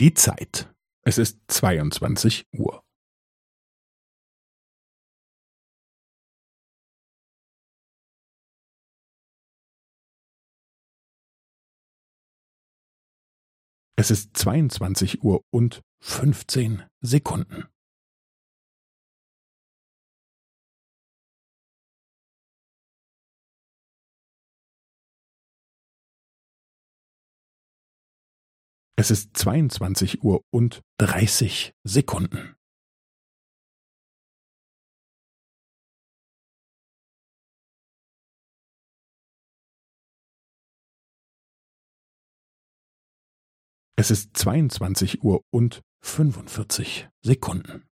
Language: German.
Die Zeit. Es ist zweiundzwanzig Uhr. Es ist zweiundzwanzig Uhr und fünfzehn Sekunden. Es ist zweiundzwanzig Uhr und dreißig Sekunden. Es ist zweiundzwanzig Uhr und fünfundvierzig Sekunden.